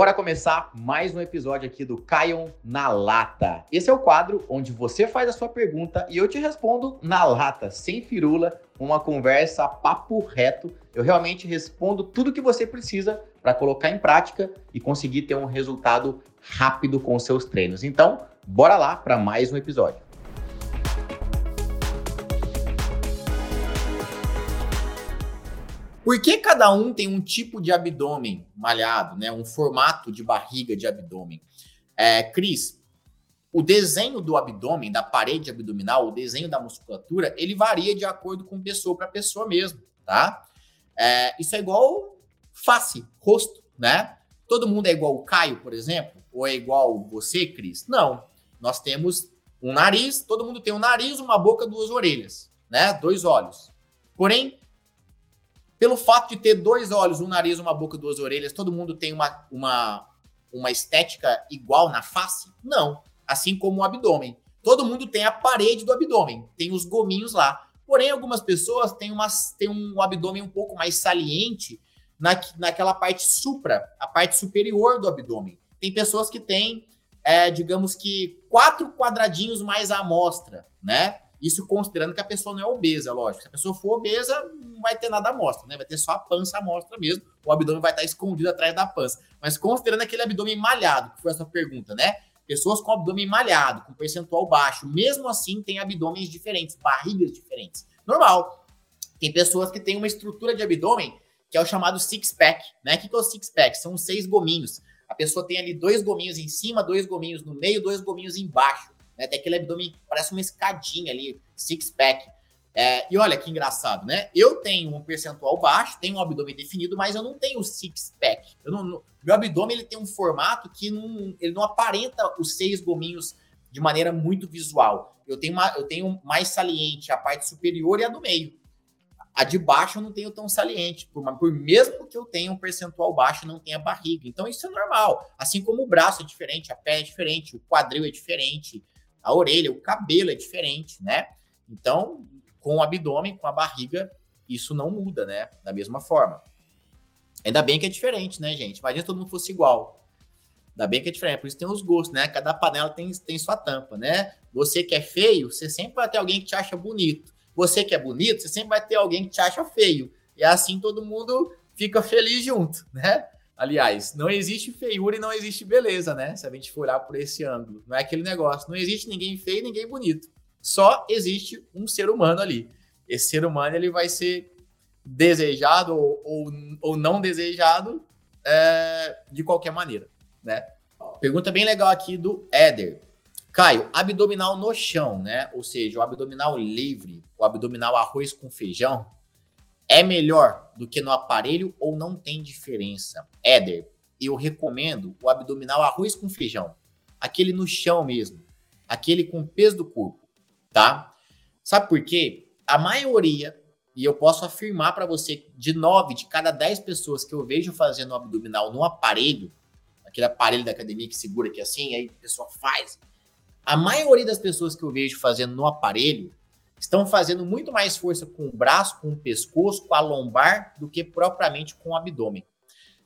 Bora começar mais um episódio aqui do Caion na Lata. Esse é o quadro onde você faz a sua pergunta e eu te respondo na lata, sem firula, uma conversa papo reto. Eu realmente respondo tudo que você precisa para colocar em prática e conseguir ter um resultado rápido com seus treinos. Então, bora lá para mais um episódio. Por que cada um tem um tipo de abdômen malhado, né? Um formato de barriga de abdômen? É, Cris, o desenho do abdômen, da parede abdominal, o desenho da musculatura, ele varia de acordo com pessoa para pessoa mesmo, tá? É, isso é igual face, rosto, né? Todo mundo é igual o Caio, por exemplo? Ou é igual você, Cris? Não. Nós temos um nariz, todo mundo tem um nariz, uma boca, duas orelhas, né? Dois olhos. Porém, pelo fato de ter dois olhos, um nariz, uma boca, duas orelhas, todo mundo tem uma, uma, uma estética igual na face? Não. Assim como o abdômen. Todo mundo tem a parede do abdômen, tem os gominhos lá. Porém, algumas pessoas têm, uma, têm um abdômen um pouco mais saliente na, naquela parte supra, a parte superior do abdômen. Tem pessoas que têm, é, digamos que, quatro quadradinhos mais à amostra, né? Isso considerando que a pessoa não é obesa, lógico. Se a pessoa for obesa, não vai ter nada à mostra, né? Vai ter só a pança à mostra mesmo. O abdômen vai estar escondido atrás da pança. Mas considerando aquele abdômen malhado, que foi a sua pergunta, né? Pessoas com abdômen malhado, com percentual baixo, mesmo assim tem abdômenes diferentes, barrigas diferentes. Normal. Tem pessoas que têm uma estrutura de abdômen que é o chamado six-pack, né? O que é o six-pack? São seis gominhos. A pessoa tem ali dois gominhos em cima, dois gominhos no meio, dois gominhos embaixo. Né? Tem aquele abdômen, parece uma escadinha ali, six-pack. É, e olha que engraçado, né? Eu tenho um percentual baixo, tenho um abdômen definido, mas eu não tenho six-pack. meu abdômen ele tem um formato que não, ele não aparenta os seis gominhos de maneira muito visual. Eu tenho, uma, eu tenho mais saliente a parte superior e a do meio. A de baixo eu não tenho tão saliente, por, por mesmo que eu tenha um percentual baixo, não tenha barriga. Então isso é normal. Assim como o braço é diferente, a pé é diferente, o quadril é diferente, a orelha, o cabelo é diferente, né? Então, com o abdômen, com a barriga, isso não muda, né? Da mesma forma. Ainda bem que é diferente, né, gente? Imagina se todo mundo fosse igual. Ainda bem que é diferente, por isso tem os gostos, né? Cada panela tem, tem sua tampa, né? Você que é feio, você sempre vai ter alguém que te acha bonito. Você que é bonito, você sempre vai ter alguém que te acha feio. E assim todo mundo fica feliz junto, né? Aliás, não existe feiura e não existe beleza, né? Se a gente for olhar por esse ângulo. Não é aquele negócio. Não existe ninguém feio e ninguém bonito. Só existe um ser humano ali. Esse ser humano ele vai ser desejado ou, ou, ou não desejado é, de qualquer maneira, né? Pergunta bem legal aqui do Éder. Caio, abdominal no chão, né? Ou seja, o abdominal livre, o abdominal arroz com feijão, é melhor do que no aparelho ou não tem diferença? Éder, eu recomendo o abdominal arroz com feijão. Aquele no chão mesmo. Aquele com peso do corpo, tá? Sabe por quê? A maioria, e eu posso afirmar para você, de nove de cada dez pessoas que eu vejo fazendo abdominal no aparelho, aquele aparelho da academia que segura aqui assim, aí a pessoa faz. A maioria das pessoas que eu vejo fazendo no aparelho estão fazendo muito mais força com o braço, com o pescoço, com a lombar, do que propriamente com o abdômen.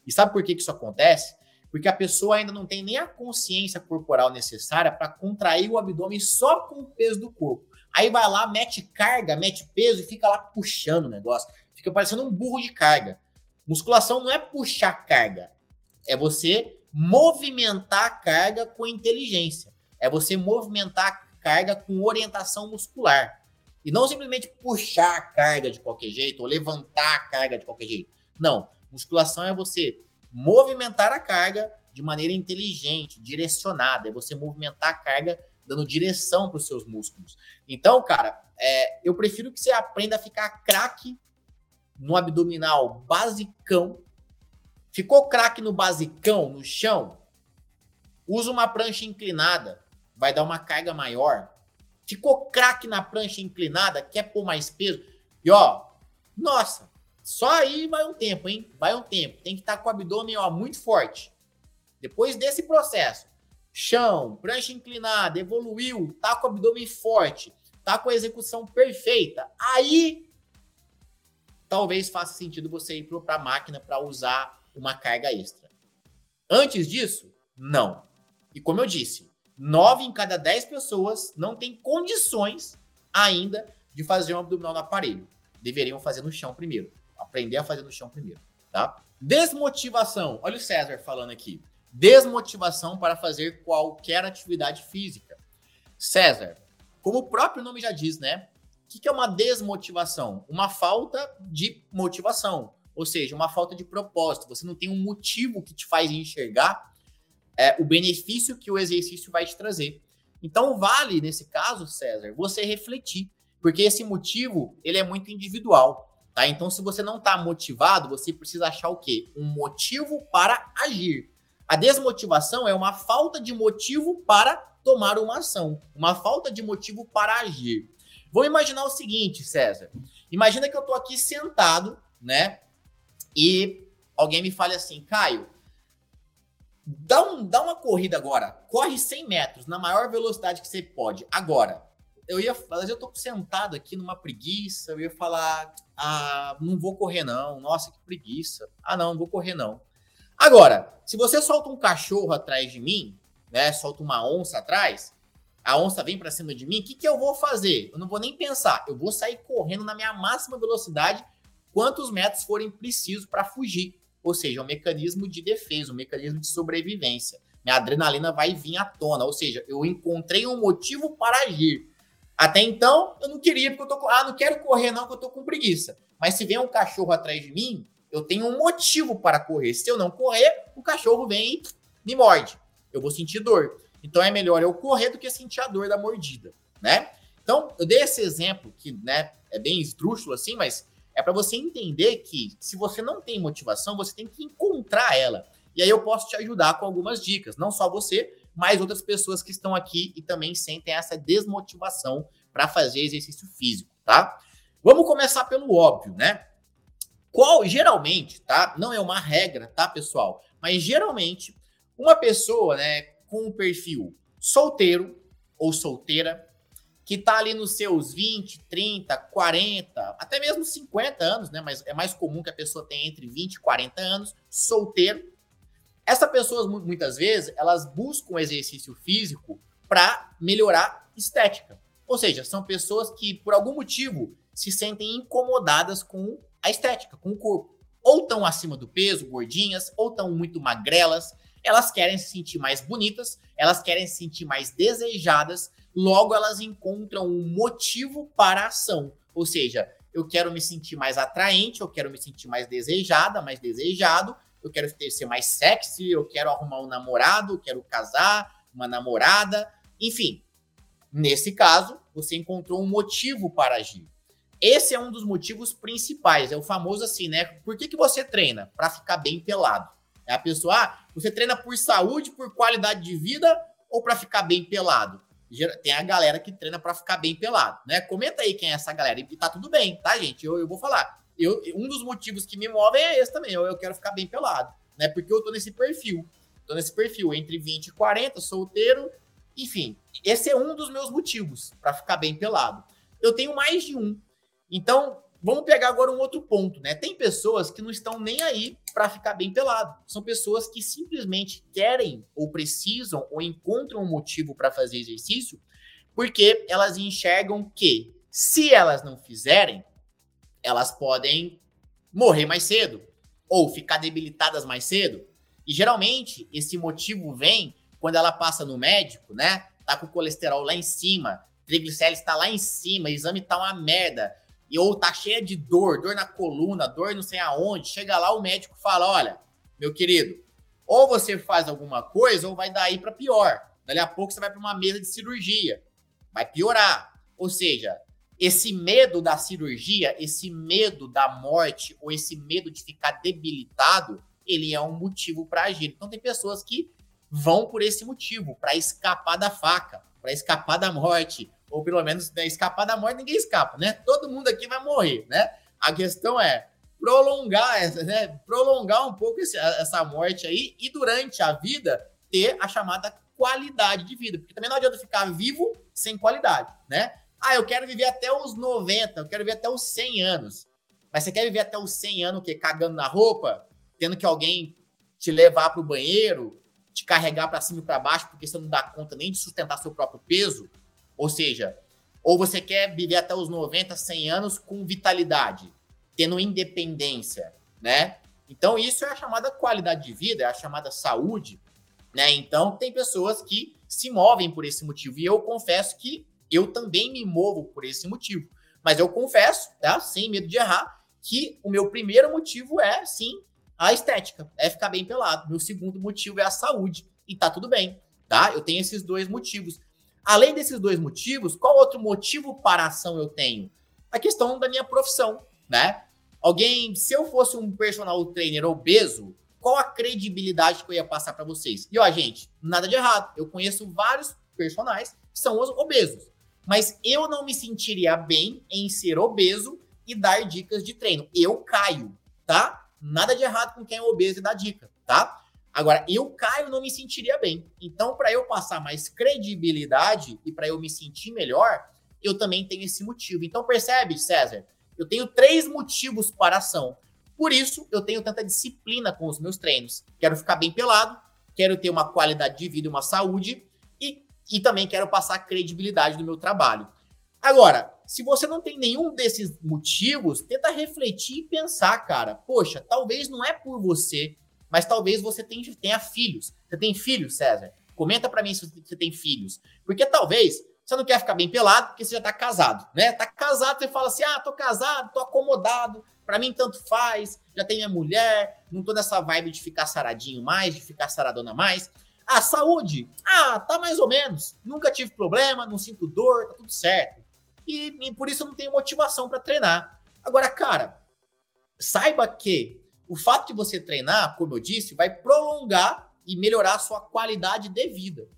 E sabe por que, que isso acontece? Porque a pessoa ainda não tem nem a consciência corporal necessária para contrair o abdômen só com o peso do corpo. Aí vai lá, mete carga, mete peso e fica lá puxando o negócio. Fica parecendo um burro de carga. Musculação não é puxar carga, é você movimentar a carga com inteligência. É você movimentar a carga com orientação muscular. E não simplesmente puxar a carga de qualquer jeito ou levantar a carga de qualquer jeito. Não. Musculação é você movimentar a carga de maneira inteligente, direcionada. É você movimentar a carga dando direção para os seus músculos. Então, cara, é, eu prefiro que você aprenda a ficar craque no abdominal basicão. Ficou craque no basicão, no chão? Usa uma prancha inclinada, vai dar uma carga maior. Ficou craque na prancha inclinada, quer pôr mais peso. E ó, nossa, só aí vai um tempo, hein? Vai um tempo. Tem que estar tá com o abdômen ó, muito forte. Depois desse processo, chão, prancha inclinada, evoluiu, tá com o abdômen forte, tá com a execução perfeita. Aí talvez faça sentido você ir para a máquina para usar uma carga extra. Antes disso, não. E como eu disse, nove em cada dez pessoas não têm condições ainda de fazer um abdominal no aparelho. Deveriam fazer no chão primeiro. Aprender a fazer no chão primeiro, tá? Desmotivação. Olha o César falando aqui. Desmotivação para fazer qualquer atividade física. César, como o próprio nome já diz, né? O que é uma desmotivação? Uma falta de motivação, ou seja, uma falta de propósito. Você não tem um motivo que te faz enxergar é, o benefício que o exercício vai te trazer. Então, vale, nesse caso, César, você refletir, porque esse motivo ele é muito individual. Tá? Então, se você não está motivado, você precisa achar o quê? Um motivo para agir. A desmotivação é uma falta de motivo para tomar uma ação, uma falta de motivo para agir. Vou imaginar o seguinte, César. Imagina que eu estou aqui sentado, né? E alguém me fale assim, Caio, dá, um, dá uma corrida agora, corre 100 metros na maior velocidade que você pode, agora. Eu ia falar, eu tô sentado aqui numa preguiça, eu ia falar, ah, não vou correr não, nossa, que preguiça. Ah, não, não vou correr não. Agora, se você solta um cachorro atrás de mim, né, solta uma onça atrás, a onça vem para cima de mim, o que, que eu vou fazer? Eu não vou nem pensar, eu vou sair correndo na minha máxima velocidade, quantos metros forem precisos para fugir. Ou seja, um mecanismo de defesa, um mecanismo de sobrevivência. Minha adrenalina vai vir à tona, ou seja, eu encontrei um motivo para agir. Até então, eu não queria, porque eu tô ah, não quero correr não, porque eu tô com preguiça. Mas se vem um cachorro atrás de mim, eu tenho um motivo para correr. Se eu não correr, o cachorro vem e me morde. Eu vou sentir dor. Então é melhor eu correr do que sentir a dor da mordida, né? Então, eu dei esse exemplo que, né, é bem esdrúxulo assim, mas é para você entender que se você não tem motivação, você tem que encontrar ela. E aí eu posso te ajudar com algumas dicas, não só você, mas outras pessoas que estão aqui e também sentem essa desmotivação para fazer exercício físico, tá? Vamos começar pelo óbvio, né? Qual geralmente, tá? Não é uma regra, tá, pessoal? Mas geralmente uma pessoa, né, com um perfil solteiro ou solteira, que está ali nos seus 20, 30, 40, até mesmo 50 anos, né? Mas é mais comum que a pessoa tenha entre 20 e 40 anos, solteiro. Essas pessoas, muitas vezes, elas buscam exercício físico para melhorar estética. Ou seja, são pessoas que, por algum motivo, se sentem incomodadas com a estética, com o corpo. Ou estão acima do peso, gordinhas, ou estão muito magrelas. Elas querem se sentir mais bonitas, elas querem se sentir mais desejadas, logo elas encontram um motivo para a ação. Ou seja, eu quero me sentir mais atraente, eu quero me sentir mais desejada, mais desejado, eu quero ter, ser mais sexy, eu quero arrumar um namorado, eu quero casar, uma namorada, enfim. Nesse caso, você encontrou um motivo para agir. Esse é um dos motivos principais, é o famoso assim, né? Por que, que você treina? Para ficar bem pelado. É a pessoa, ah, você treina por saúde, por qualidade de vida ou para ficar bem pelado? Tem a galera que treina para ficar bem pelado, né? Comenta aí quem é essa galera. E tá tudo bem, tá, gente? Eu, eu vou falar. Eu, um dos motivos que me movem é esse também. Eu, eu quero ficar bem pelado, né? Porque eu tô nesse perfil. Tô nesse perfil entre 20 e 40, solteiro. Enfim, esse é um dos meus motivos para ficar bem pelado. Eu tenho mais de um. Então, Vamos pegar agora um outro ponto, né? Tem pessoas que não estão nem aí para ficar bem pelado. São pessoas que simplesmente querem ou precisam ou encontram um motivo para fazer exercício porque elas enxergam que se elas não fizerem, elas podem morrer mais cedo ou ficar debilitadas mais cedo. E geralmente esse motivo vem quando ela passa no médico, né? Tá com o colesterol lá em cima, triglicérides está lá em cima, exame tá uma merda e ou tá cheia de dor, dor na coluna, dor não sei aonde, chega lá o médico fala, olha, meu querido, ou você faz alguma coisa ou vai daí para pior. Dali a pouco você vai para uma mesa de cirurgia, vai piorar. Ou seja, esse medo da cirurgia, esse medo da morte ou esse medo de ficar debilitado, ele é um motivo para agir. Então tem pessoas que vão por esse motivo, para escapar da faca, para escapar da morte, ou pelo menos né, escapar da morte, ninguém escapa, né? Todo mundo aqui vai morrer, né? A questão é prolongar essa, né? Prolongar um pouco esse, essa morte aí e durante a vida ter a chamada qualidade de vida, porque também não adianta ficar vivo sem qualidade, né? Ah, eu quero viver até os 90, eu quero viver até os 100 anos. Mas você quer viver até os 100 anos o quê? Cagando na roupa? Tendo que alguém te levar para o banheiro, te carregar para cima e para baixo, porque você não dá conta nem de sustentar seu próprio peso. Ou seja, ou você quer viver até os 90, 100 anos com vitalidade, tendo independência, né? Então, isso é a chamada qualidade de vida, é a chamada saúde, né? Então, tem pessoas que se movem por esse motivo. E eu confesso que eu também me movo por esse motivo. Mas eu confesso, tá? Sem medo de errar, que o meu primeiro motivo é, sim, a estética, é ficar bem pelado. Meu segundo motivo é a saúde. E tá tudo bem, tá? Eu tenho esses dois motivos. Além desses dois motivos, qual outro motivo para a ação eu tenho? A questão da minha profissão, né? Alguém, se eu fosse um personal trainer obeso, qual a credibilidade que eu ia passar para vocês? E ó, gente, nada de errado. Eu conheço vários personagens que são obesos, mas eu não me sentiria bem em ser obeso e dar dicas de treino. Eu caio, tá? Nada de errado com quem é obeso e dá dica, tá? Agora, eu caio não me sentiria bem. Então, para eu passar mais credibilidade e para eu me sentir melhor, eu também tenho esse motivo. Então, percebe, César? Eu tenho três motivos para a ação. Por isso, eu tenho tanta disciplina com os meus treinos. Quero ficar bem pelado, quero ter uma qualidade de vida e uma saúde e, e também quero passar credibilidade do meu trabalho. Agora, se você não tem nenhum desses motivos, tenta refletir e pensar, cara. Poxa, talvez não é por você, mas talvez você tenha, tenha filhos. Você tem filhos, César? Comenta para mim se você tem filhos. Porque talvez você não quer ficar bem pelado porque você já tá casado, né? Tá casado, você fala assim: ah, tô casado, tô acomodado, para mim tanto faz, já tenho minha mulher, não tô nessa vibe de ficar saradinho mais, de ficar saradona mais. A ah, saúde, ah, tá mais ou menos. Nunca tive problema, não sinto dor, tá tudo certo. E, e por isso eu não tenho motivação para treinar. Agora, cara, saiba que o fato de você treinar, como eu disse, vai prolongar e melhorar a sua qualidade de vida.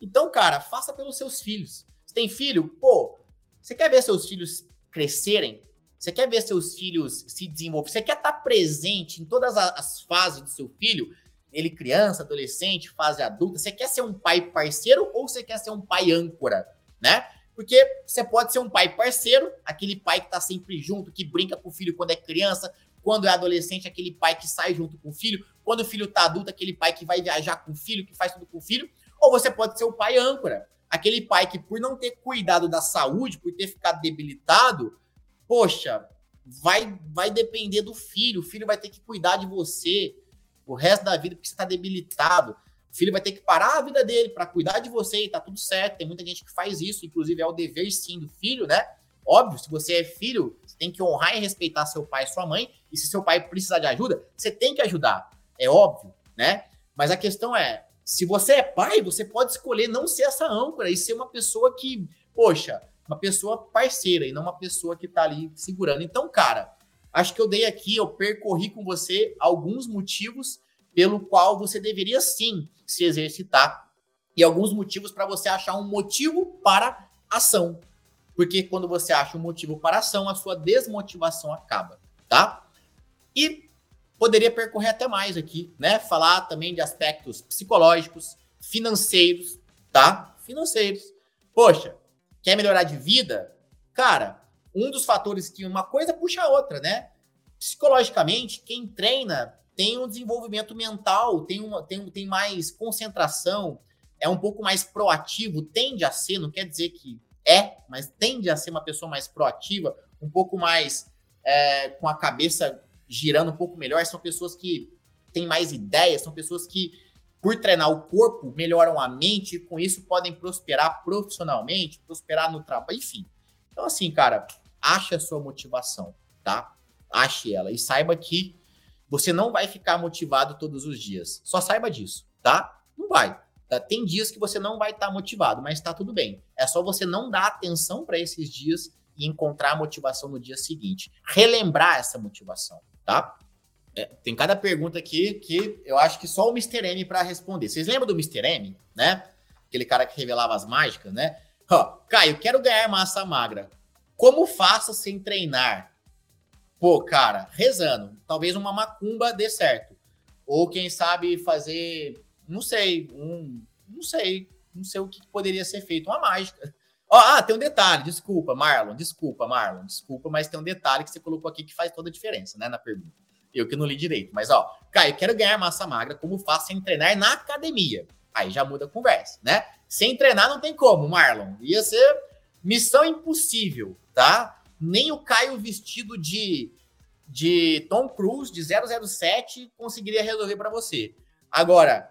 Então, cara, faça pelos seus filhos tem filho? Pô, você quer ver seus filhos crescerem? Você quer ver seus filhos se desenvolver? Você quer estar presente em todas as fases do seu filho? Ele criança, adolescente, fase adulta. Você quer ser um pai parceiro ou você quer ser um pai âncora, né? Porque você pode ser um pai parceiro, aquele pai que tá sempre junto, que brinca com o filho quando é criança, quando é adolescente, aquele pai que sai junto com o filho, quando o filho tá adulto, aquele pai que vai viajar com o filho, que faz tudo com o filho, ou você pode ser o pai âncora, aquele pai que, por não ter cuidado da saúde, por ter ficado debilitado, poxa, vai, vai depender do filho. O filho vai ter que cuidar de você o resto da vida porque você está debilitado. O filho vai ter que parar a vida dele para cuidar de você e tá tudo certo. Tem muita gente que faz isso, inclusive é o dever sim do filho, né? Óbvio, se você é filho, você tem que honrar e respeitar seu pai e sua mãe. E se seu pai precisar de ajuda, você tem que ajudar. É óbvio, né? Mas a questão é, se você é pai, você pode escolher não ser essa âncora e ser uma pessoa que, poxa, uma pessoa parceira e não uma pessoa que tá ali segurando. Então, cara, acho que eu dei aqui, eu percorri com você alguns motivos pelo qual você deveria sim se exercitar e alguns motivos para você achar um motivo para ação. Porque quando você acha um motivo para ação, a sua desmotivação acaba, tá? E poderia percorrer até mais aqui, né? Falar também de aspectos psicológicos, financeiros, tá? Financeiros. Poxa, quer melhorar de vida? Cara, um dos fatores que uma coisa puxa a outra, né? Psicologicamente, quem treina tem um desenvolvimento mental, tem, uma, tem, tem mais concentração, é um pouco mais proativo, tende a ser, não quer dizer que é, mas tende a ser uma pessoa mais proativa, um pouco mais é, com a cabeça girando um pouco melhor, são pessoas que têm mais ideias, são pessoas que, por treinar o corpo, melhoram a mente e com isso podem prosperar profissionalmente, prosperar no trabalho, enfim. Então, assim, cara, ache a sua motivação, tá? Ache ela e saiba que você não vai ficar motivado todos os dias. Só saiba disso, tá? Não vai. Tá? Tem dias que você não vai estar tá motivado, mas tá tudo bem. É só você não dar atenção para esses dias e encontrar a motivação no dia seguinte. Relembrar essa motivação tá? É, tem cada pergunta aqui que eu acho que só o Mr. M para responder. Vocês lembram do Mr. M, né? Aquele cara que revelava as mágicas, né? Ó, Caio, quero ganhar massa magra. Como faço sem treinar? Pô, cara, rezando. Talvez uma macumba dê certo. Ou quem sabe fazer, não sei, um, não sei, não sei o que poderia ser feito, uma mágica. Ó, ah, tem um detalhe, desculpa, Marlon, desculpa, Marlon, desculpa, mas tem um detalhe que você colocou aqui que faz toda a diferença, né, na pergunta. Eu que não li direito, mas ó, Caio, quero ganhar massa magra, como faço sem treinar na academia? Aí já muda a conversa, né? Sem treinar não tem como, Marlon. Ia ser missão impossível, tá? Nem o Caio vestido de, de Tom Cruise, de 007, conseguiria resolver para você. Agora,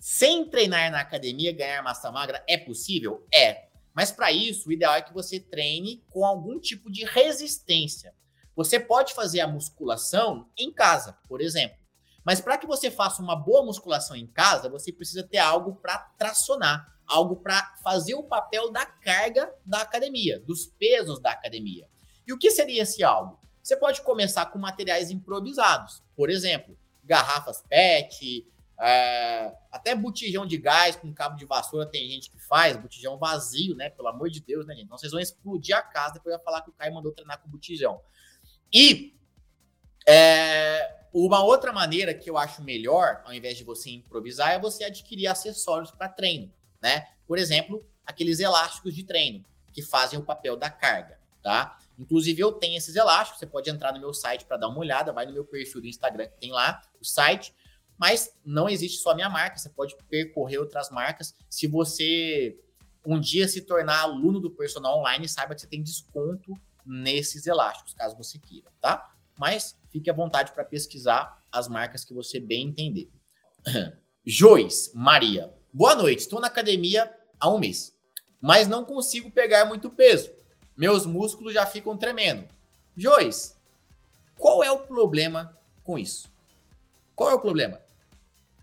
sem treinar na academia, ganhar massa magra é possível? É. Mas para isso, o ideal é que você treine com algum tipo de resistência. Você pode fazer a musculação em casa, por exemplo. Mas para que você faça uma boa musculação em casa, você precisa ter algo para tracionar, algo para fazer o papel da carga da academia, dos pesos da academia. E o que seria esse algo? Você pode começar com materiais improvisados, por exemplo, garrafas PET, é, até botijão de gás com cabo de vassoura tem gente que faz, botijão vazio, né? Pelo amor de Deus, né, gente? Então vocês vão explodir a casa depois vai falar que o Caio mandou treinar com botijão. E é, uma outra maneira que eu acho melhor, ao invés de você improvisar, é você adquirir acessórios para treino, né? Por exemplo, aqueles elásticos de treino que fazem o papel da carga, tá? Inclusive eu tenho esses elásticos, você pode entrar no meu site para dar uma olhada, vai no meu perfil do Instagram que tem lá o site, mas não existe só a minha marca, você pode percorrer outras marcas. Se você um dia se tornar aluno do personal online, saiba que você tem desconto nesses elásticos, caso você queira, tá? Mas fique à vontade para pesquisar as marcas que você bem entender. Jois Maria. Boa noite. Estou na academia há um mês, mas não consigo pegar muito peso. Meus músculos já ficam tremendo. Jois, qual é o problema com isso? Qual é o problema?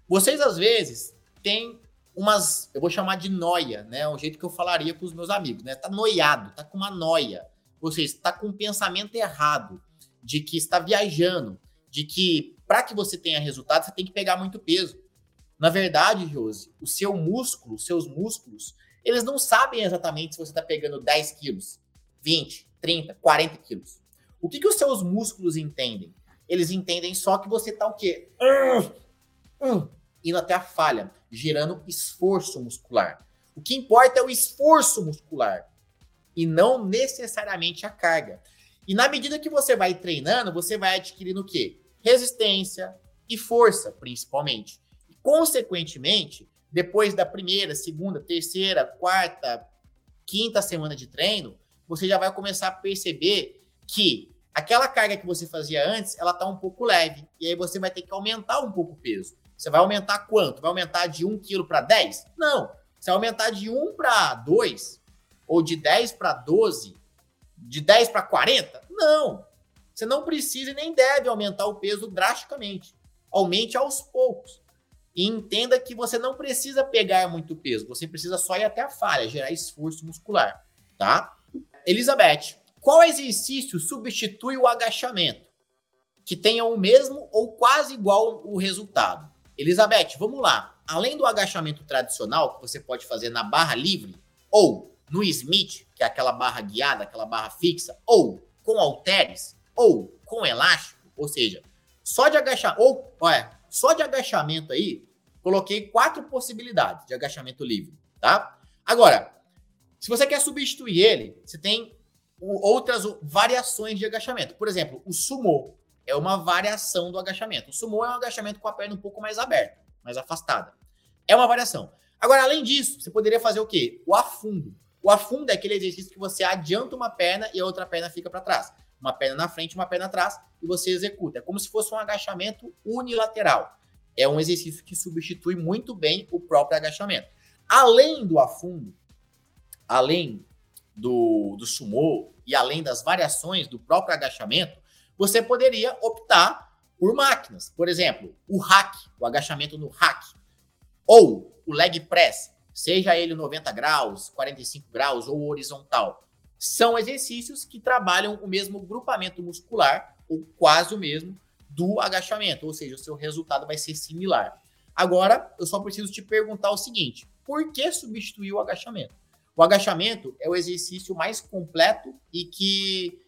Vocês às vezes têm umas, eu vou chamar de noia, né? O jeito que eu falaria para os meus amigos, né? Tá noiado, tá com uma noia. Ou seja, está com um pensamento errado de que está viajando, de que para que você tenha resultado, você tem que pegar muito peso. Na verdade, Josi, o seu músculo, os seus músculos, eles não sabem exatamente se você está pegando 10 quilos, 20, 30, 40 quilos. O que, que os seus músculos entendem? Eles entendem só que você está o quê? Uh, uh, indo até a falha, gerando esforço muscular. O que importa é o esforço muscular e não necessariamente a carga. E na medida que você vai treinando, você vai adquirindo o quê? Resistência e força, principalmente. E, consequentemente, depois da primeira, segunda, terceira, quarta, quinta semana de treino, você já vai começar a perceber que aquela carga que você fazia antes, ela está um pouco leve. E aí você vai ter que aumentar um pouco o peso. Você vai aumentar quanto? Vai aumentar de 1 kg para 10? Não. Você vai aumentar de 1 para 2 ou de 10 para 12 de 10 para 40? Não. Você não precisa e nem deve aumentar o peso drasticamente. Aumente aos poucos. E entenda que você não precisa pegar muito peso, você precisa só ir até a falha, gerar esforço muscular, tá? Elizabeth, qual exercício substitui o agachamento? Que tenha o mesmo ou quase igual o resultado. Elizabeth, vamos lá. Além do agachamento tradicional, que você pode fazer na barra livre, ou no Smith, que é aquela barra guiada, aquela barra fixa, ou com halteres, ou com elástico, ou seja, só de agachamento, ou, olha, só de agachamento aí, coloquei quatro possibilidades de agachamento livre, tá? Agora, se você quer substituir ele, você tem outras variações de agachamento. Por exemplo, o sumo é uma variação do agachamento. O sumo é um agachamento com a perna um pouco mais aberta, mais afastada. É uma variação. Agora, além disso, você poderia fazer o quê? O afundo. O afundo é aquele exercício que você adianta uma perna e a outra perna fica para trás. Uma perna na frente, uma perna atrás e você executa. É como se fosse um agachamento unilateral. É um exercício que substitui muito bem o próprio agachamento. Além do afundo, além do, do sumô e além das variações do próprio agachamento, você poderia optar por máquinas. Por exemplo, o hack, o agachamento no hack. Ou o leg press, seja ele 90 graus, 45 graus ou horizontal, são exercícios que trabalham o mesmo grupamento muscular, ou quase o mesmo, do agachamento, ou seja, o seu resultado vai ser similar. Agora, eu só preciso te perguntar o seguinte: por que substituir o agachamento? O agachamento é o exercício mais completo e que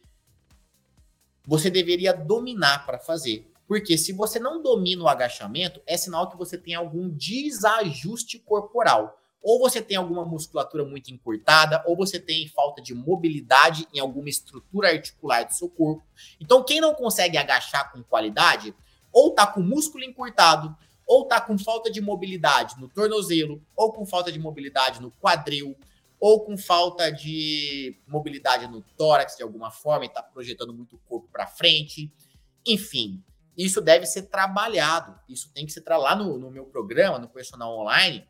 você deveria dominar para fazer. Porque se você não domina o agachamento, é sinal que você tem algum desajuste corporal ou você tem alguma musculatura muito encurtada, ou você tem falta de mobilidade em alguma estrutura articular do seu corpo. Então, quem não consegue agachar com qualidade, ou tá com músculo encurtado, ou tá com falta de mobilidade no tornozelo, ou com falta de mobilidade no quadril, ou com falta de mobilidade no tórax de alguma forma e tá projetando muito o corpo para frente. Enfim, isso deve ser trabalhado. Isso tem que ser lá no, no meu programa, no personal online.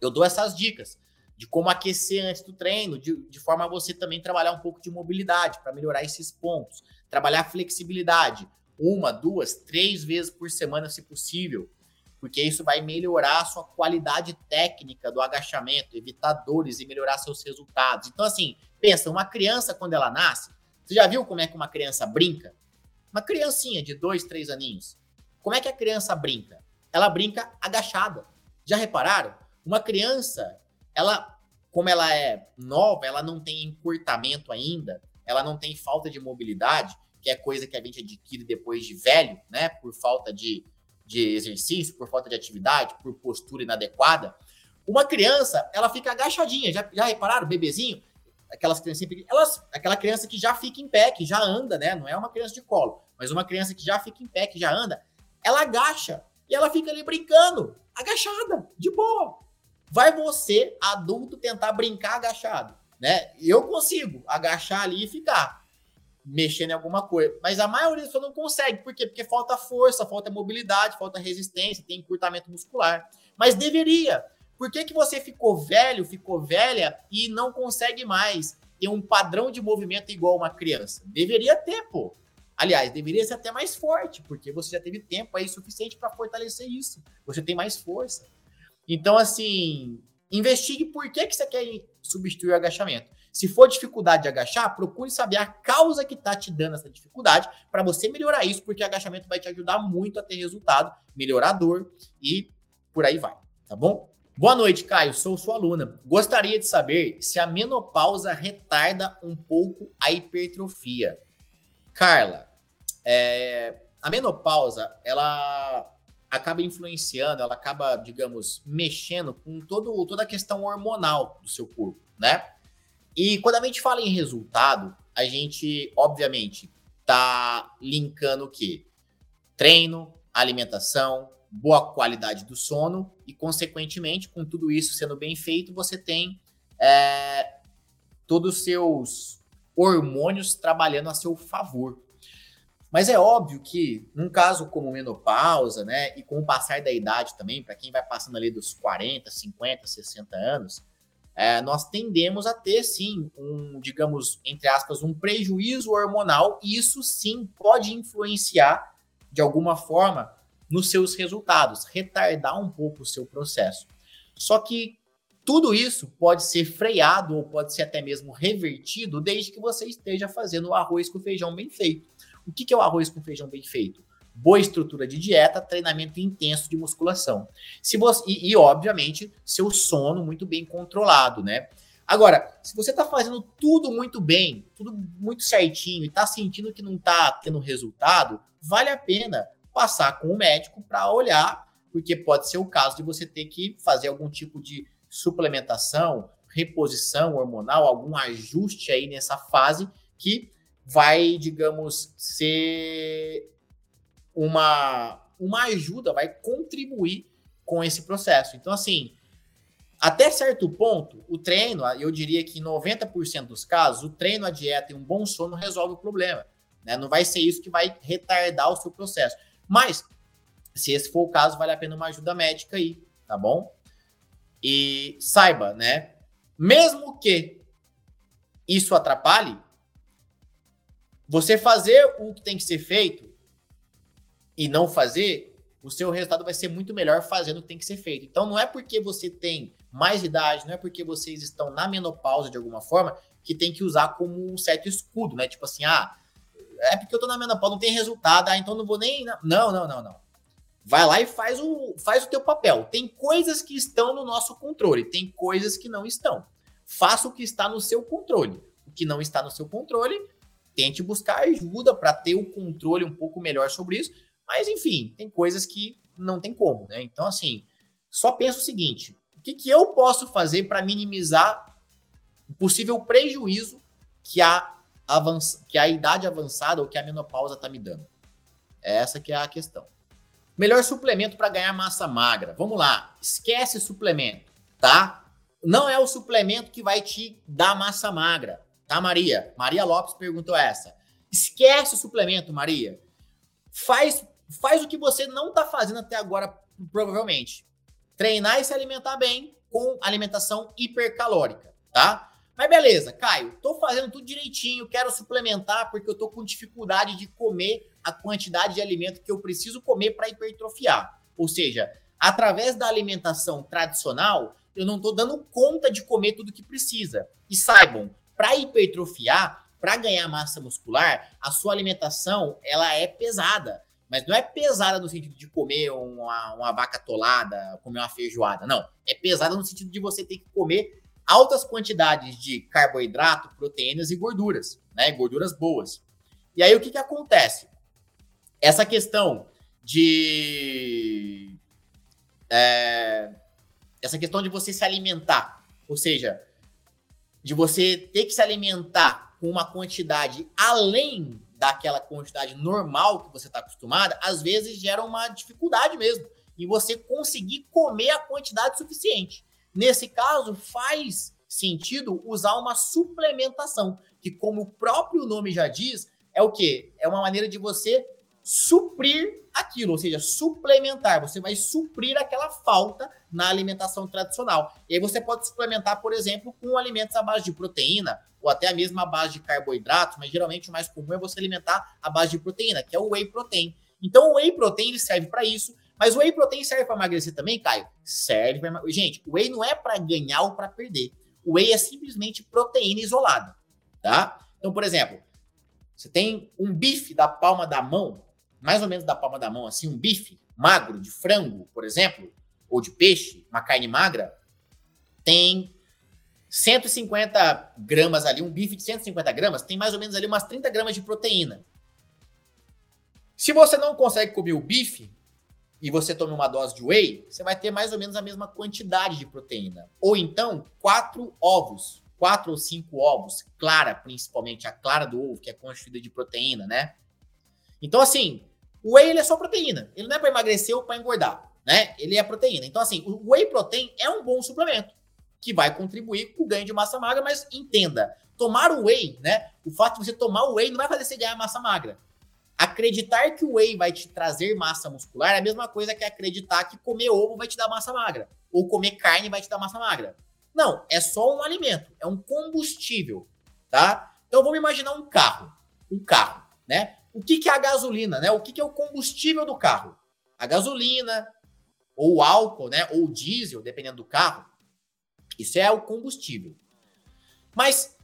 Eu dou essas dicas de como aquecer antes do treino, de, de forma a você também trabalhar um pouco de mobilidade para melhorar esses pontos, trabalhar flexibilidade, uma, duas, três vezes por semana, se possível, porque isso vai melhorar a sua qualidade técnica do agachamento, evitar dores e melhorar seus resultados. Então, assim, pensa, uma criança, quando ela nasce, você já viu como é que uma criança brinca? Uma criancinha de dois, três aninhos. Como é que a criança brinca? Ela brinca agachada. Já repararam? Uma criança, ela, como ela é nova, ela não tem encurtamento ainda, ela não tem falta de mobilidade, que é coisa que a gente adquire depois de velho, né? Por falta de, de exercício, por falta de atividade, por postura inadequada. Uma criança, ela fica agachadinha. Já, já repararam? Bebezinho, aquelas crianças, elas, aquela criança que já fica em pé, que já anda, né? Não é uma criança de colo, mas uma criança que já fica em pé, que já anda, ela agacha e ela fica ali brincando, agachada, de boa. Vai você, adulto, tentar brincar agachado, né? Eu consigo agachar ali e ficar mexendo em alguma coisa. Mas a maioria pessoas não consegue. Por quê? Porque falta força, falta mobilidade, falta resistência, tem encurtamento muscular. Mas deveria. Por que, que você ficou velho, ficou velha e não consegue mais ter um padrão de movimento igual uma criança? Deveria ter, pô. Aliás, deveria ser até mais forte, porque você já teve tempo aí suficiente para fortalecer isso. Você tem mais força. Então, assim, investigue por que, que você quer substituir o agachamento. Se for dificuldade de agachar, procure saber a causa que está te dando essa dificuldade para você melhorar isso, porque agachamento vai te ajudar muito a ter resultado, melhorar a dor e por aí vai, tá bom? Boa noite, Caio. Sou sua aluna. Gostaria de saber se a menopausa retarda um pouco a hipertrofia. Carla, é, a menopausa, ela acaba influenciando, ela acaba, digamos, mexendo com todo, toda a questão hormonal do seu corpo, né? E quando a gente fala em resultado, a gente, obviamente, tá linkando o quê? Treino, alimentação, boa qualidade do sono e, consequentemente, com tudo isso sendo bem feito, você tem é, todos os seus hormônios trabalhando a seu favor. Mas é óbvio que, num caso como menopausa, né, e com o passar da idade também, para quem vai passando ali dos 40, 50, 60 anos, é, nós tendemos a ter, sim, um, digamos, entre aspas, um prejuízo hormonal, e isso sim pode influenciar, de alguma forma, nos seus resultados, retardar um pouco o seu processo. Só que tudo isso pode ser freado ou pode ser até mesmo revertido desde que você esteja fazendo o arroz com feijão bem feito. O que é o arroz com feijão bem feito? Boa estrutura de dieta, treinamento intenso de musculação. Se você, e, e, obviamente, seu sono muito bem controlado, né? Agora, se você está fazendo tudo muito bem, tudo muito certinho e está sentindo que não está tendo resultado, vale a pena passar com o médico para olhar, porque pode ser o caso de você ter que fazer algum tipo de suplementação, reposição hormonal, algum ajuste aí nessa fase que vai, digamos, ser uma, uma ajuda, vai contribuir com esse processo. Então, assim, até certo ponto, o treino, eu diria que em 90% dos casos, o treino, a dieta e um bom sono resolve o problema. Né? Não vai ser isso que vai retardar o seu processo. Mas, se esse for o caso, vale a pena uma ajuda médica aí, tá bom? E saiba, né? Mesmo que isso atrapalhe, você fazer o que tem que ser feito e não fazer, o seu resultado vai ser muito melhor fazendo o que tem que ser feito. Então não é porque você tem mais idade, não é porque vocês estão na menopausa de alguma forma que tem que usar como um certo escudo, né? Tipo assim, ah, é porque eu tô na menopausa, não tem resultado, ah, então não vou nem. Não, não, não, não. Vai lá e faz o, faz o teu papel. Tem coisas que estão no nosso controle, tem coisas que não estão. Faça o que está no seu controle. O que não está no seu controle, tente buscar ajuda para ter o controle um pouco melhor sobre isso, mas, enfim, tem coisas que não tem como, né? Então, assim, só pensa o seguinte: o que, que eu posso fazer para minimizar o possível prejuízo que a, que a idade avançada ou que a menopausa está me dando? Essa que é a questão. Melhor suplemento para ganhar massa magra. Vamos lá, esquece suplemento, tá? Não é o suplemento que vai te dar massa magra, tá, Maria? Maria Lopes perguntou essa. Esquece o suplemento, Maria. Faz, faz o que você não está fazendo até agora, provavelmente. Treinar e se alimentar bem com alimentação hipercalórica, tá? Mas beleza, Caio, tô fazendo tudo direitinho, quero suplementar porque eu tô com dificuldade de comer a quantidade de alimento que eu preciso comer para hipertrofiar. Ou seja, através da alimentação tradicional, eu não tô dando conta de comer tudo que precisa. E saibam, para hipertrofiar, para ganhar massa muscular, a sua alimentação ela é pesada. Mas não é pesada no sentido de comer uma, uma vaca tolada, comer uma feijoada. Não. É pesada no sentido de você ter que comer altas quantidades de carboidrato, proteínas e gorduras, né? Gorduras boas. E aí o que, que acontece? Essa questão de. É, essa questão de você se alimentar, ou seja, de você ter que se alimentar com uma quantidade além daquela quantidade normal que você está acostumada, às vezes gera uma dificuldade mesmo em você conseguir comer a quantidade suficiente. Nesse caso, faz sentido usar uma suplementação, que como o próprio nome já diz, é o quê? É uma maneira de você suprir aquilo, ou seja, suplementar. Você vai suprir aquela falta na alimentação tradicional. E aí você pode suplementar, por exemplo, com alimentos à base de proteína, ou até a mesma base de carboidratos, mas geralmente o mais comum é você alimentar a base de proteína, que é o whey protein. Então o whey protein serve para isso. Mas o whey protein serve para emagrecer também, Caio? Serve para Gente, o whey não é para ganhar ou para perder. O whey é simplesmente proteína isolada, tá? Então, por exemplo, você tem um bife da palma da mão, mais ou menos da palma da mão, assim, um bife magro de frango, por exemplo, ou de peixe, uma carne magra, tem 150 gramas ali, um bife de 150 gramas, tem mais ou menos ali umas 30 gramas de proteína. Se você não consegue comer o bife, e você tome uma dose de whey, você vai ter mais ou menos a mesma quantidade de proteína. Ou então, quatro ovos, quatro ou cinco ovos, clara, principalmente a clara do ovo, que é constituída de proteína, né? Então, assim, o whey ele é só proteína. Ele não é para emagrecer ou para engordar, né? Ele é proteína. Então, assim, o whey protein é um bom suplemento que vai contribuir com o ganho de massa magra, mas entenda, tomar o whey, né? O fato de você tomar o whey não vai fazer você ganhar massa magra. Acreditar que o whey vai te trazer massa muscular é a mesma coisa que acreditar que comer ovo vai te dar massa magra. Ou comer carne vai te dar massa magra. Não, é só um alimento, é um combustível, tá? Então vamos imaginar um carro. Um carro, né? O que, que é a gasolina, né? O que, que é o combustível do carro? A gasolina, ou álcool, né? Ou diesel, dependendo do carro. Isso é o combustível. Mas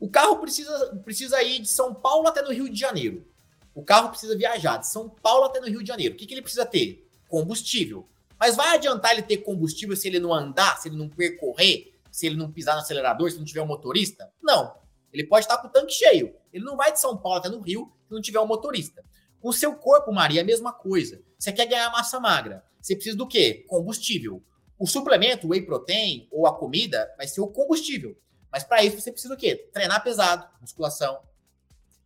o carro precisa, precisa ir de São Paulo até no Rio de Janeiro. O carro precisa viajar de São Paulo até no Rio de Janeiro. O que, que ele precisa ter? Combustível. Mas vai adiantar ele ter combustível se ele não andar, se ele não percorrer, se ele não pisar no acelerador, se não tiver um motorista? Não. Ele pode estar com o tanque cheio. Ele não vai de São Paulo até no Rio se não tiver um motorista. Com o seu corpo, Maria, é a mesma coisa. Você quer ganhar massa magra. Você precisa do quê? Combustível. O suplemento, o whey protein ou a comida vai ser o combustível. Mas para isso você precisa do quê? Treinar pesado, musculação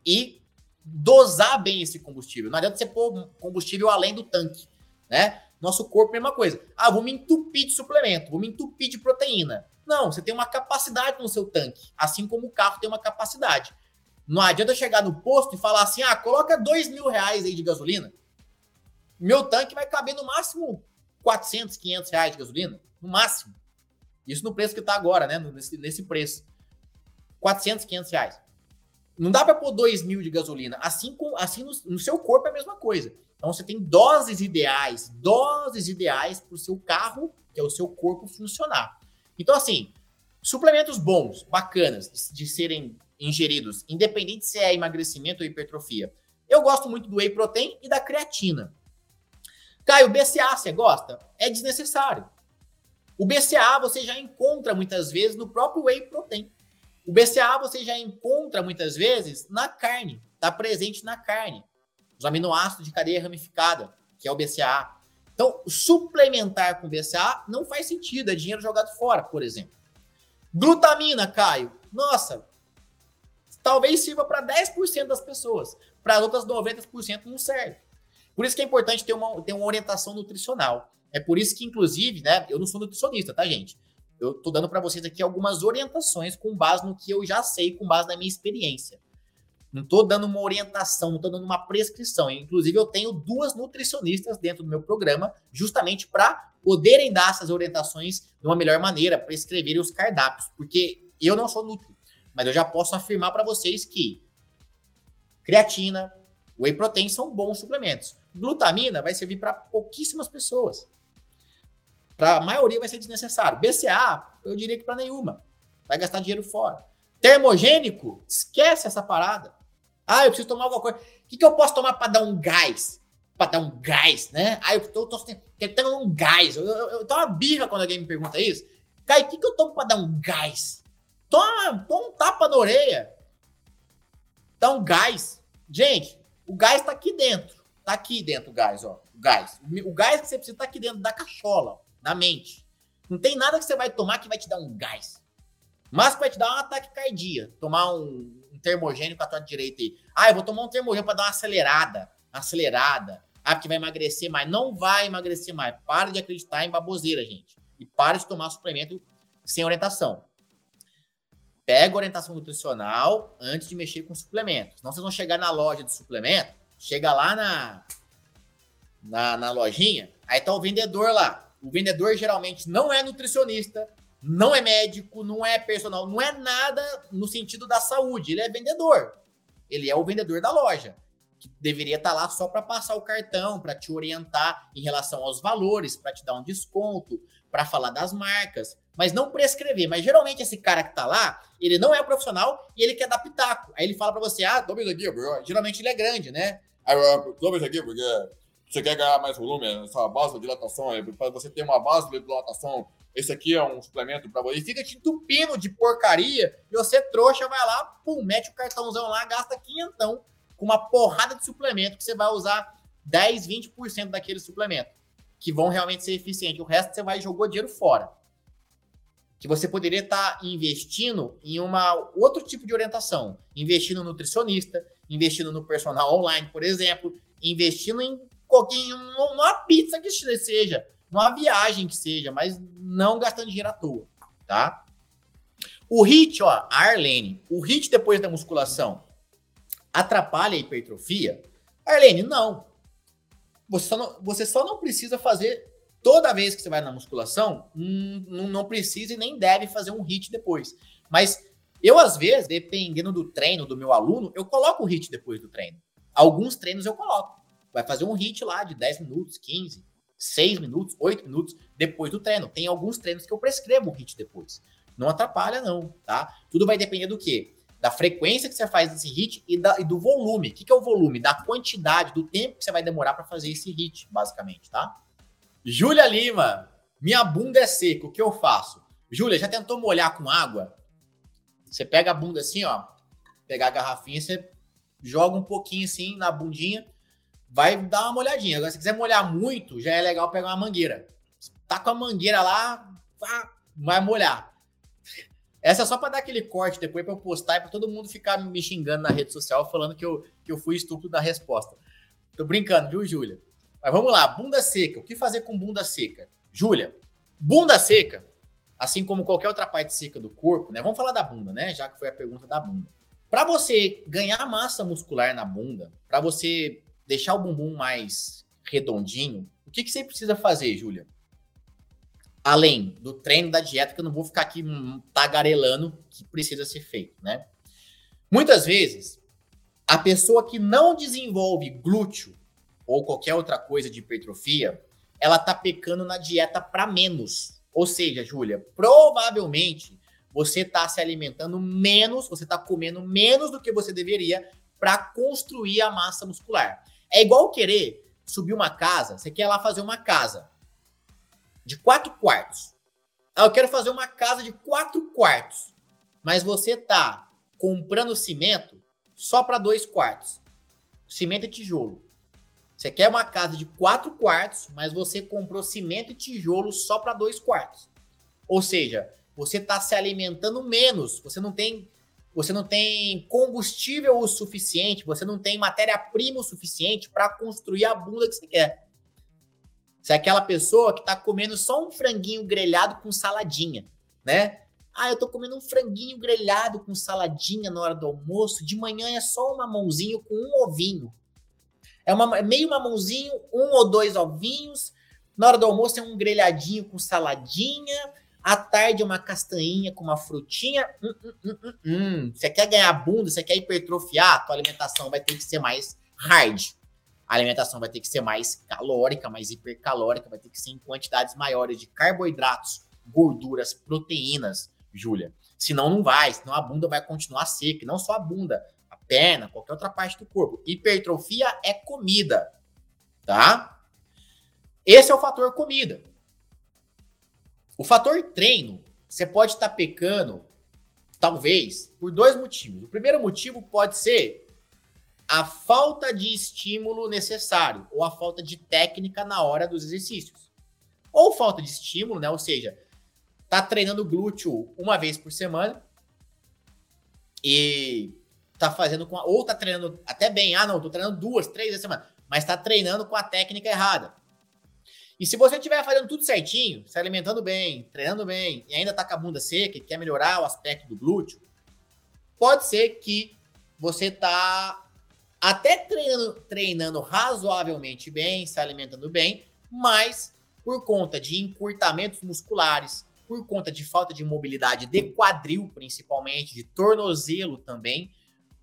e dosar bem esse combustível. Não adianta você pôr combustível além do tanque, né? Nosso corpo, mesma coisa. Ah, vou me entupir de suplemento, vou me entupir de proteína. Não, você tem uma capacidade no seu tanque, assim como o carro tem uma capacidade. Não adianta chegar no posto e falar assim, ah, coloca dois mil reais aí de gasolina. Meu tanque vai caber no máximo 400, 500 reais de gasolina, no máximo. Isso no preço que está agora, né? Nesse, nesse preço. 400, 500 reais. Não dá para pôr 2 mil de gasolina. Assim, com, assim no, no, seu corpo é a mesma coisa. Então você tem doses ideais, doses ideais para o seu carro, que é o seu corpo funcionar. Então, assim, suplementos bons, bacanas, de, de serem ingeridos, independente se é emagrecimento ou hipertrofia. Eu gosto muito do whey protein e da creatina. Caio, BCA você gosta? É desnecessário. O BCA você já encontra muitas vezes no próprio whey protein. O BCA você já encontra muitas vezes na carne, está presente na carne. Os aminoácidos de cadeia ramificada, que é o BCA. Então, suplementar com BCA não faz sentido, é dinheiro jogado fora, por exemplo. Glutamina, Caio, nossa, talvez sirva para 10% das pessoas, para outras 90% não serve. Por isso que é importante ter uma, ter uma orientação nutricional. É por isso que, inclusive, né, eu não sou nutricionista, tá, gente? Eu tô dando para vocês aqui algumas orientações com base no que eu já sei, com base na minha experiência. Não tô dando uma orientação, não tô dando uma prescrição. Inclusive, eu tenho duas nutricionistas dentro do meu programa, justamente para poderem dar essas orientações de uma melhor maneira, prescreverem os cardápios. Porque eu não sou nutri, mas eu já posso afirmar para vocês que creatina, whey protein são bons suplementos. Glutamina vai servir para pouquíssimas pessoas. Para a maioria vai ser desnecessário. BCA, eu diria que para nenhuma. Vai gastar dinheiro fora. Termogênico, esquece essa parada. Ah, eu preciso tomar alguma coisa. O que, que eu posso tomar para dar um gás? Para dar um gás, né? Ah, eu tô, tô tentando um gás. Eu, eu, eu, uma birra quando alguém me pergunta isso. Kai, o que, que eu tomo para dar um gás? Toma, toma um tapa na orelha. Dá um gás. Gente, o gás está aqui dentro. Tá aqui dentro o gás, ó. O gás. O gás que você precisa tá aqui dentro da cachola na mente. Não tem nada que você vai tomar que vai te dar um gás. Mas vai te dar um ataque cardíaco. Tomar um termogênico para tua direita aí. Ah, eu vou tomar um termogênico para dar uma acelerada. Acelerada. Ah, porque vai emagrecer mais. Não vai emagrecer mais. Para de acreditar em baboseira, gente. E para de tomar suplemento sem orientação. Pega orientação nutricional antes de mexer com suplementos. Senão vocês vão chegar na loja de suplemento, chega lá na, na, na lojinha, aí tá o vendedor lá. O vendedor geralmente não é nutricionista, não é médico, não é personal, não é nada no sentido da saúde. Ele é vendedor. Ele é o vendedor da loja, que deveria estar tá lá só para passar o cartão, para te orientar em relação aos valores, para te dar um desconto, para falar das marcas, mas não prescrever. Mas geralmente esse cara que tá lá, ele não é profissional e ele quer dar pitaco. Aí ele fala para você: "Ah, toma isso aqui. Geralmente ele é grande, né? Aí, toma isso aqui porque você quer ganhar mais volume, essa base de dilatação, para você ter uma base de dilatação, esse aqui é um suplemento para você. Fica te entupindo de porcaria, e você, trouxa, vai lá, pum, mete o cartãozão lá, gasta quinhentão com uma porrada de suplemento que você vai usar 10, 20% daquele suplemento, que vão realmente ser eficientes. O resto você vai jogou dinheiro fora. Que você poderia estar tá investindo em uma outro tipo de orientação, investindo no nutricionista, investindo no personal online, por exemplo, investindo em coquinho numa pizza que seja, numa viagem que seja, mas não gastando dinheiro à toa, tá? O HIT, ó, a Arlene, o HIT depois da musculação atrapalha a hipertrofia? Arlene, não. Você só não, você só não precisa fazer toda vez que você vai na musculação, hum, não, não precisa e nem deve fazer um HIT depois. Mas eu, às vezes, dependendo do treino do meu aluno, eu coloco o HIT depois do treino. Alguns treinos eu coloco vai fazer um hit lá de 10 minutos, 15, 6 minutos, 8 minutos depois do treino. Tem alguns treinos que eu prescrevo o hit depois. Não atrapalha, não, tá? Tudo vai depender do quê? Da frequência que você faz esse hit e, da, e do volume. O que, que é o volume? Da quantidade, do tempo que você vai demorar para fazer esse hit, basicamente, tá? Júlia Lima, minha bunda é seca, o que eu faço? Júlia, já tentou molhar com água? Você pega a bunda assim, ó, pegar a garrafinha, você joga um pouquinho assim na bundinha, vai dar uma molhadinha. Agora, se quiser molhar muito, já é legal pegar uma mangueira. Tá com a mangueira lá, vai molhar. Essa é só para dar aquele corte depois para eu postar e para todo mundo ficar me xingando na rede social falando que eu, que eu fui estúpido na resposta. Tô brincando, viu, Júlia? Mas vamos lá, bunda seca. O que fazer com bunda seca? Júlia, bunda seca, assim como qualquer outra parte seca do corpo, né? Vamos falar da bunda, né? Já que foi a pergunta da bunda. Para você ganhar massa muscular na bunda, para você deixar o bumbum mais redondinho, o que, que você precisa fazer, Júlia? Além do treino da dieta, que eu não vou ficar aqui tagarelando que precisa ser feito, né? Muitas vezes, a pessoa que não desenvolve glúteo ou qualquer outra coisa de hipertrofia, ela tá pecando na dieta para menos. Ou seja, Júlia, provavelmente você tá se alimentando menos, você tá comendo menos do que você deveria para construir a massa muscular. É igual querer subir uma casa, você quer lá fazer uma casa de quatro quartos. Ah, eu quero fazer uma casa de quatro quartos, mas você tá comprando cimento só para dois quartos. Cimento e tijolo. Você quer uma casa de quatro quartos, mas você comprou cimento e tijolo só para dois quartos. Ou seja, você está se alimentando menos, você não tem você não tem combustível o suficiente, você não tem matéria-prima o suficiente para construir a bunda que você quer. Você é aquela pessoa que está comendo só um franguinho grelhado com saladinha, né? Ah, eu tô comendo um franguinho grelhado com saladinha na hora do almoço. De manhã é só um mamãozinho com um ovinho. É uma, é meio mamãozinho, um ou dois ovinhos. Na hora do almoço é um grelhadinho com saladinha. À tarde uma castanhinha com uma frutinha. Hum, hum, hum, hum, hum. Você quer ganhar bunda, você quer hipertrofiar, tua alimentação vai ter que ser mais hard. A alimentação vai ter que ser mais calórica, mais hipercalórica, vai ter que ser em quantidades maiores de carboidratos, gorduras, proteínas, Júlia. Senão não vai, senão a bunda vai continuar seca. Não só a bunda, a perna, qualquer outra parte do corpo. Hipertrofia é comida, tá? Esse é o fator comida. O fator treino, você pode estar tá pecando, talvez, por dois motivos. O primeiro motivo pode ser a falta de estímulo necessário ou a falta de técnica na hora dos exercícios. Ou falta de estímulo, né? Ou seja, tá treinando glúteo uma vez por semana e tá fazendo com a, ou tá treinando até bem, ah não, tô treinando duas, três vezes por semana, mas tá treinando com a técnica errada. E se você estiver fazendo tudo certinho, se alimentando bem, treinando bem, e ainda tá com a bunda seca e quer melhorar o aspecto do glúteo, pode ser que você tá até treinando, treinando razoavelmente bem, se alimentando bem, mas por conta de encurtamentos musculares, por conta de falta de mobilidade de quadril, principalmente, de tornozelo também,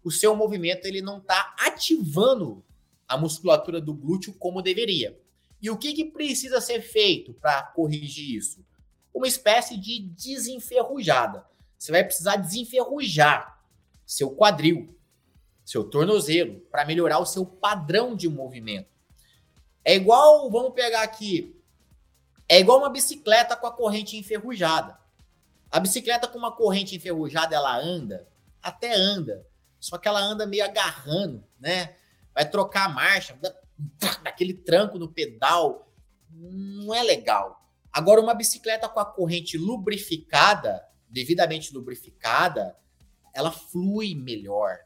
o seu movimento ele não está ativando a musculatura do glúteo como deveria. E o que, que precisa ser feito para corrigir isso? Uma espécie de desenferrujada. Você vai precisar desenferrujar seu quadril, seu tornozelo, para melhorar o seu padrão de movimento. É igual, vamos pegar aqui, é igual uma bicicleta com a corrente enferrujada. A bicicleta com uma corrente enferrujada, ela anda, até anda, só que ela anda meio agarrando, né? Vai trocar a marcha, daquele tranco no pedal, não é legal. Agora, uma bicicleta com a corrente lubrificada, devidamente lubrificada, ela flui melhor.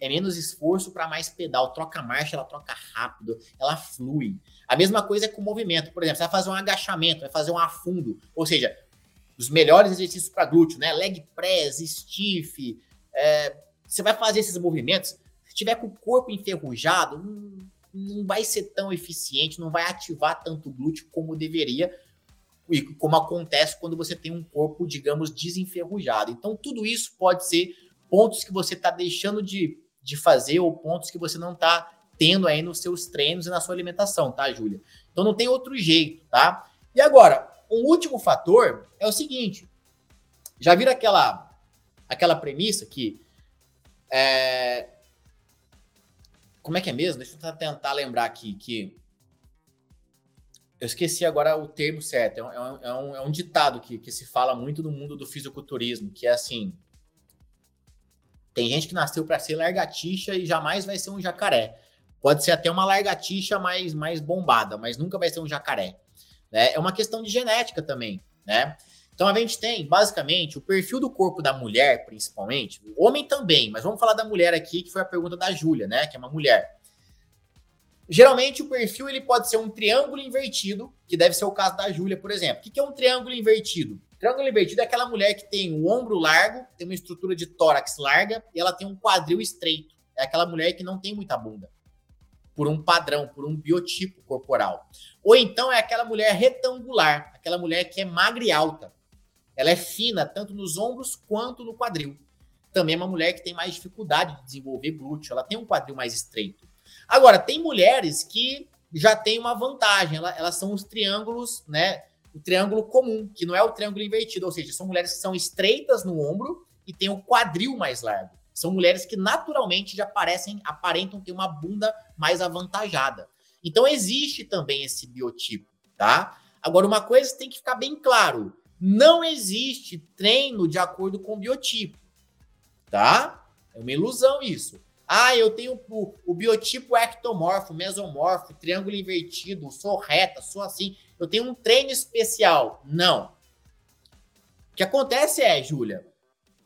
É menos esforço para mais pedal. Troca marcha, ela troca rápido, ela flui. A mesma coisa é com o movimento. Por exemplo, você vai fazer um agachamento, vai fazer um afundo. Ou seja, os melhores exercícios para glúteo, né? Leg press, stiff. É, você vai fazer esses movimentos se tiver com o corpo enferrujado, não, não vai ser tão eficiente, não vai ativar tanto o glúteo como deveria, e como acontece quando você tem um corpo, digamos, desenferrujado. Então, tudo isso pode ser pontos que você está deixando de, de fazer ou pontos que você não está tendo aí nos seus treinos e na sua alimentação, tá, Júlia? Então, não tem outro jeito, tá? E agora, um último fator é o seguinte: já viram aquela, aquela premissa que é, como é que é mesmo? Deixa eu tentar lembrar aqui que. Eu esqueci agora o termo certo. É um, é um, é um ditado que, que se fala muito no mundo do fisiculturismo, que é assim. Tem gente que nasceu para ser largatixa e jamais vai ser um jacaré. Pode ser até uma largatixa mais, mais bombada, mas nunca vai ser um jacaré. Né? É uma questão de genética também, né? Então a gente tem, basicamente, o perfil do corpo da mulher, principalmente, o homem também, mas vamos falar da mulher aqui, que foi a pergunta da Júlia, né? Que é uma mulher. Geralmente o perfil ele pode ser um triângulo invertido, que deve ser o caso da Júlia, por exemplo. O que é um triângulo invertido? Triângulo invertido é aquela mulher que tem o ombro largo, tem uma estrutura de tórax larga e ela tem um quadril estreito. É aquela mulher que não tem muita bunda. Por um padrão, por um biotipo corporal. Ou então é aquela mulher retangular, aquela mulher que é magra e alta. Ela é fina tanto nos ombros quanto no quadril. Também é uma mulher que tem mais dificuldade de desenvolver glúteo, ela tem um quadril mais estreito. Agora, tem mulheres que já têm uma vantagem, elas, elas são os triângulos, né? O triângulo comum, que não é o triângulo invertido, ou seja, são mulheres que são estreitas no ombro e têm o quadril mais largo. São mulheres que naturalmente já parecem, aparentam ter uma bunda mais avantajada. Então existe também esse biotipo, tá? Agora, uma coisa tem que ficar bem claro: não existe treino de acordo com o biotipo, tá? É uma ilusão isso. Ah, eu tenho o, o biotipo ectomorfo, mesomorfo, triângulo invertido, sou reta, sou assim. Eu tenho um treino especial. Não. O que acontece é, Júlia,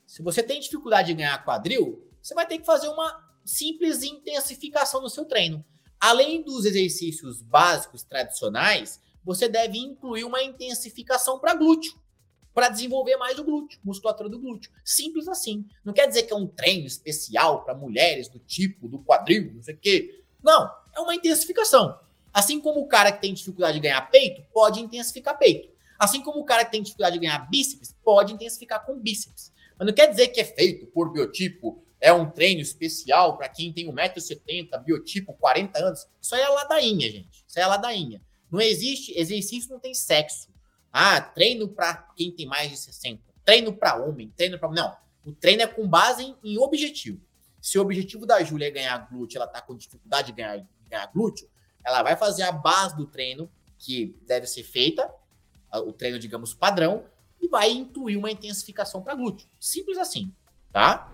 Se você tem dificuldade de ganhar quadril, você vai ter que fazer uma simples intensificação no seu treino. Além dos exercícios básicos tradicionais, você deve incluir uma intensificação para glúteo, para desenvolver mais o glúteo, musculatura do glúteo. Simples assim. Não quer dizer que é um treino especial para mulheres do tipo do quadril, não sei o quê. Não, é uma intensificação. Assim como o cara que tem dificuldade de ganhar peito, pode intensificar peito. Assim como o cara que tem dificuldade de ganhar bíceps, pode intensificar com bíceps. Mas não quer dizer que é feito por biotipo, é um treino especial para quem tem 1,70m, biotipo, 40 anos. Isso aí é ladainha, gente. Isso aí é ladainha. Não existe, exercício não tem sexo. Ah, treino para quem tem mais de 60. Treino para homem, treino para. Não. O treino é com base em, em objetivo. Se o objetivo da Júlia é ganhar glúteo, ela está com dificuldade de ganhar, de ganhar glúteo, ela vai fazer a base do treino, que deve ser feita, o treino, digamos, padrão, e vai incluir uma intensificação para glúteo. Simples assim, tá?